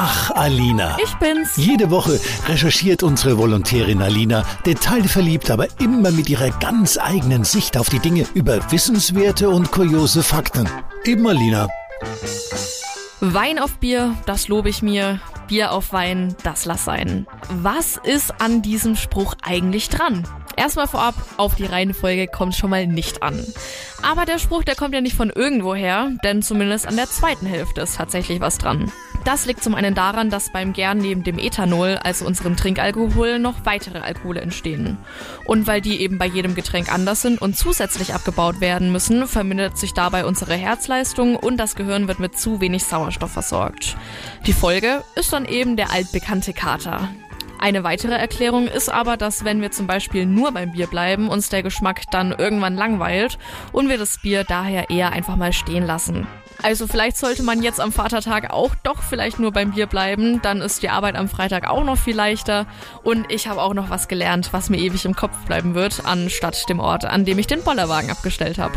Ach, Alina. Ich bin's. Jede Woche recherchiert unsere Volontärin Alina, detailverliebt, aber immer mit ihrer ganz eigenen Sicht auf die Dinge über wissenswerte und kuriose Fakten. Eben Alina. Wein auf Bier, das lobe ich mir. Bier auf Wein, das lass sein. Was ist an diesem Spruch eigentlich dran? Erstmal vorab, auf die Reihenfolge kommt schon mal nicht an. Aber der Spruch, der kommt ja nicht von irgendwoher, denn zumindest an der zweiten Hälfte ist tatsächlich was dran. Das liegt zum einen daran, dass beim Gern neben dem Ethanol, also unserem Trinkalkohol, noch weitere Alkohole entstehen. Und weil die eben bei jedem Getränk anders sind und zusätzlich abgebaut werden müssen, vermindert sich dabei unsere Herzleistung und das Gehirn wird mit zu wenig Sauerstoff versorgt. Die Folge ist dann eben der altbekannte Kater. Eine weitere Erklärung ist aber, dass wenn wir zum Beispiel nur beim Bier bleiben, uns der Geschmack dann irgendwann langweilt und wir das Bier daher eher einfach mal stehen lassen. Also vielleicht sollte man jetzt am Vatertag auch doch vielleicht nur beim Bier bleiben, dann ist die Arbeit am Freitag auch noch viel leichter und ich habe auch noch was gelernt, was mir ewig im Kopf bleiben wird, anstatt dem Ort, an dem ich den Bollerwagen abgestellt habe.